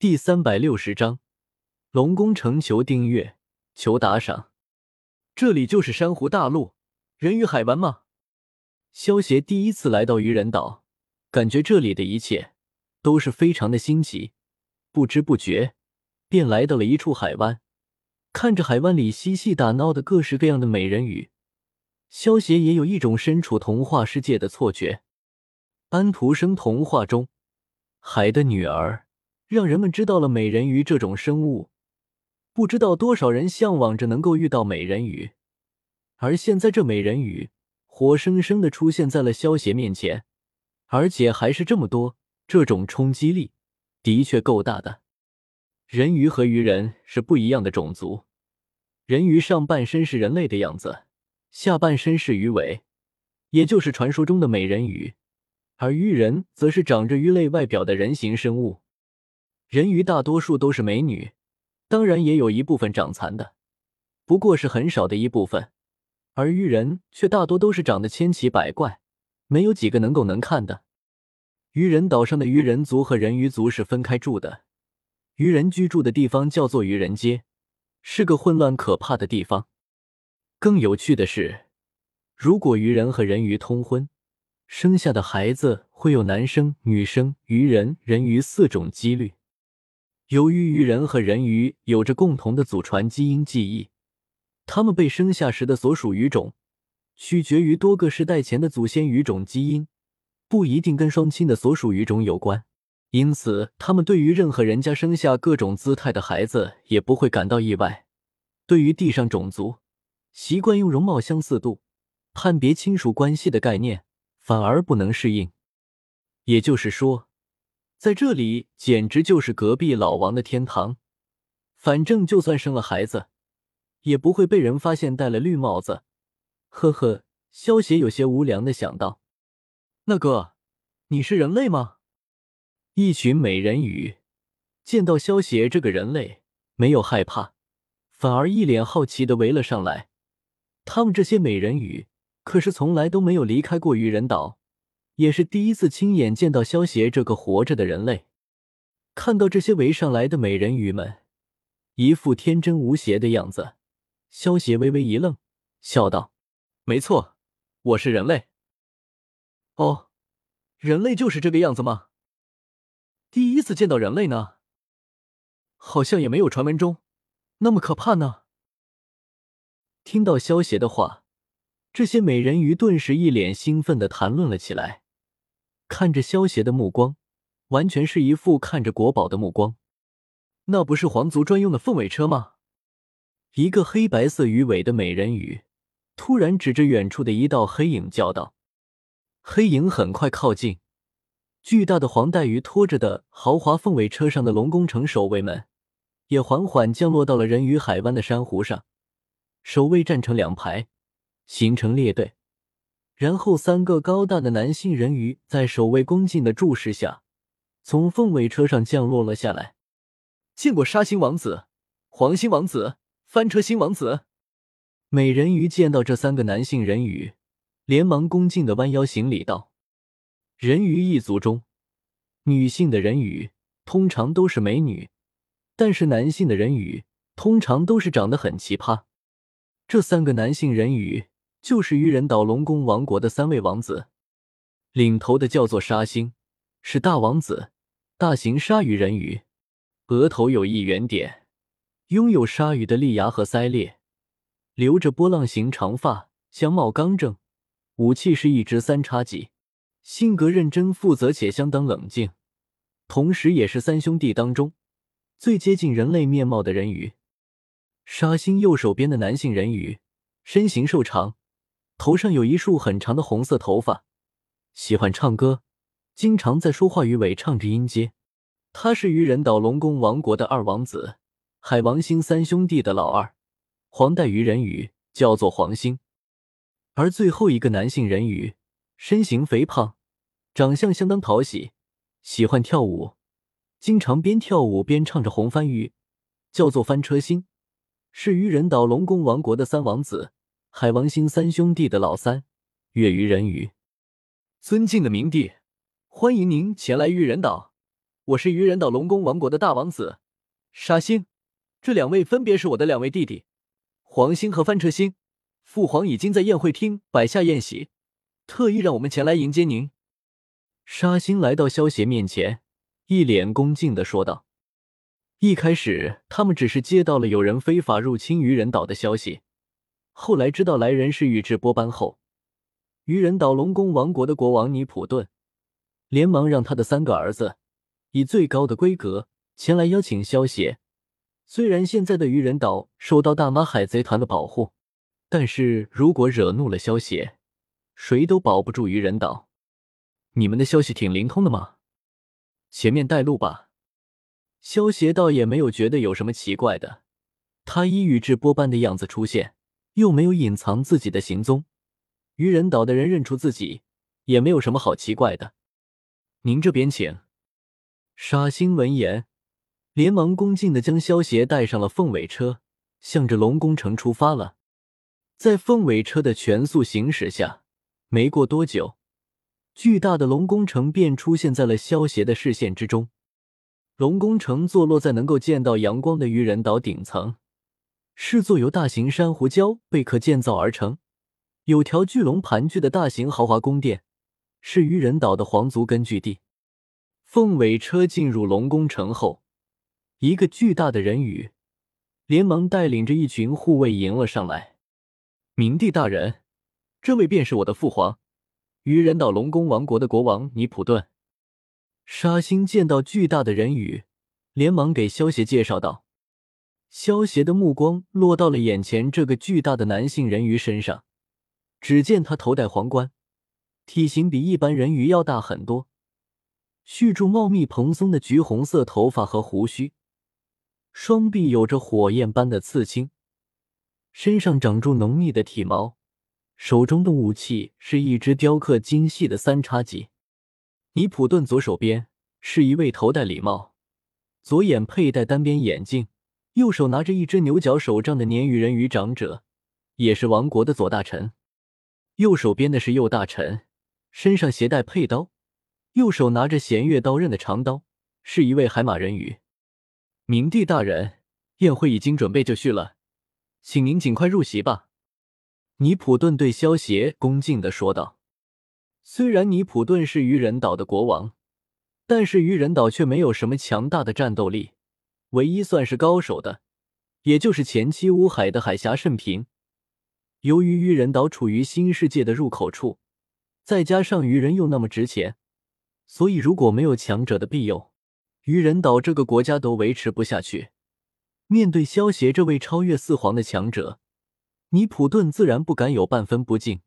第三百六十章，龙宫城求订阅，求打赏。这里就是珊瑚大陆人鱼海湾吗？萧协第一次来到渔人岛，感觉这里的一切都是非常的新奇，不知不觉便来到了一处海湾。看着海湾里嬉戏打闹的各式各样的美人鱼，萧协也有一种身处童话世界的错觉。安徒生童话中，海的女儿。让人们知道了美人鱼这种生物，不知道多少人向往着能够遇到美人鱼，而现在这美人鱼活生生的出现在了萧协面前，而且还是这么多，这种冲击力的确够大的。人鱼和鱼人是不一样的种族，人鱼上半身是人类的样子，下半身是鱼尾，也就是传说中的美人鱼，而鱼人则是长着鱼类外表的人形生物。人鱼大多数都是美女，当然也有一部分长残的，不过是很少的一部分。而鱼人却大多都是长得千奇百怪，没有几个能够能看的。鱼人岛上的鱼人族和人鱼族是分开住的，鱼人居住的地方叫做鱼人街，是个混乱可怕的地方。更有趣的是，如果鱼人和人鱼通婚，生下的孩子会有男生、女生、鱼人、人鱼四种几率。由于鱼人和人鱼有着共同的祖传基因记忆，他们被生下时的所属鱼种取决于多个世代前的祖先鱼种基因，不一定跟双亲的所属鱼种有关。因此，他们对于任何人家生下各种姿态的孩子也不会感到意外。对于地上种族，习惯用容貌相似度判别亲属关系的概念，反而不能适应。也就是说。在这里简直就是隔壁老王的天堂，反正就算生了孩子，也不会被人发现戴了绿帽子。呵呵，萧协有些无良的想到：“那哥，你是人类吗？”一群美人鱼见到萧协这个人类，没有害怕，反而一脸好奇的围了上来。他们这些美人鱼可是从来都没有离开过鱼人岛。也是第一次亲眼见到萧协这个活着的人类。看到这些围上来的美人鱼们，一副天真无邪的样子，萧协微微一愣，笑道：“没错，我是人类。”“哦，人类就是这个样子吗？第一次见到人类呢，好像也没有传闻中那么可怕呢。”听到萧协的话，这些美人鱼顿时一脸兴奋的谈论了起来。看着萧协的目光，完全是一副看着国宝的目光。那不是皇族专用的凤尾车吗？一个黑白色鱼尾的美人鱼突然指着远处的一道黑影叫道：“黑影很快靠近，巨大的黄带鱼拖着的豪华凤尾车上的龙宫城守卫们也缓缓降落到了人鱼海湾的珊瑚上，守卫站成两排，形成列队。”然后，三个高大的男性人鱼在守卫恭敬的注视下，从凤尾车上降落了下来。见过沙星王子、黄星王子、翻车星王子。美人鱼见到这三个男性人鱼，连忙恭敬的弯腰行礼道：“人鱼一族中，女性的人鱼通常都是美女，但是男性的人鱼通常都是长得很奇葩。这三个男性人鱼。”就是鱼人岛龙宫王国的三位王子，领头的叫做沙星，是大王子，大型鲨鱼人鱼，额头有一圆点，拥有鲨鱼的利牙和鳃裂，留着波浪形长发，相貌刚正，武器是一支三叉戟，性格认真负责且相当冷静，同时也是三兄弟当中最接近人类面貌的人鱼。沙星右手边的男性人鱼，身形瘦长。头上有一束很长的红色头发，喜欢唱歌，经常在说话鱼尾唱着音阶。他是鱼人岛龙宫王国的二王子，海王星三兄弟的老二，黄带鱼人鱼叫做黄星。而最后一个男性人鱼，身形肥胖，长相相当讨喜，喜欢跳舞，经常边跳舞边唱着红帆鱼，叫做翻车星，是鱼人岛龙宫王国的三王子。海王星三兄弟的老三，月鱼人鱼，尊敬的明帝，欢迎您前来鱼人岛，我是鱼人岛龙宫王国的大王子沙星，这两位分别是我的两位弟弟黄星和翻车星。父皇已经在宴会厅摆下宴席，特意让我们前来迎接您。”沙星来到萧邪面前，一脸恭敬的说道。一开始，他们只是接到了有人非法入侵鱼人岛的消息，后来知道来人是宇智波斑后，愚人岛龙宫王国的国王尼普顿连忙让他的三个儿子以最高的规格前来邀请萧协。虽然现在的愚人岛受到大妈海贼团的保护，但是如果惹怒了萧协，谁都保不住愚人岛。你们的消息挺灵通的嘛，前面带路吧。萧协倒也没有觉得有什么奇怪的，他以宇智波斑的样子出现，又没有隐藏自己的行踪，愚人岛的人认出自己，也没有什么好奇怪的。您这边请。沙星闻言，连忙恭敬的将萧协带上了凤尾车，向着龙宫城出发了。在凤尾车的全速行驶下，没过多久，巨大的龙宫城便出现在了萧协的视线之中。龙宫城坐落在能够见到阳光的愚人岛顶层，是座由大型珊瑚礁贝壳建造而成、有条巨龙盘踞的大型豪华宫殿，是愚人岛的皇族根据地。凤尾车进入龙宫城后，一个巨大的人鱼连忙带领着一群护卫迎了上来。明帝大人，这位便是我的父皇，愚人岛龙宫王国的国王尼普顿。沙星见到巨大的人鱼，连忙给萧协介绍道：“萧协的目光落到了眼前这个巨大的男性人鱼身上，只见他头戴皇冠，体型比一般人鱼要大很多，蓄住茂密蓬松的橘红色头发和胡须，双臂有着火焰般的刺青，身上长住浓密的体毛，手中的武器是一只雕刻精细的三叉戟。”尼普顿左手边是一位头戴礼帽、左眼佩戴单边眼镜、右手拿着一只牛角手杖的鲶鱼人鱼长者，也是王国的左大臣。右手边的是右大臣，身上携带佩刀，右手拿着弦月刀刃的长刀，是一位海马人鱼。明帝大人，宴会已经准备就绪了，请您尽快入席吧。尼普顿对萧协恭敬的说道。虽然尼普顿是愚人岛的国王，但是愚人岛却没有什么强大的战斗力。唯一算是高手的，也就是前期乌海的海峡甚平。由于愚人岛处于新世界的入口处，再加上愚人又那么值钱，所以如果没有强者的庇佑，愚人岛这个国家都维持不下去。面对萧协这位超越四皇的强者，尼普顿自然不敢有半分不敬。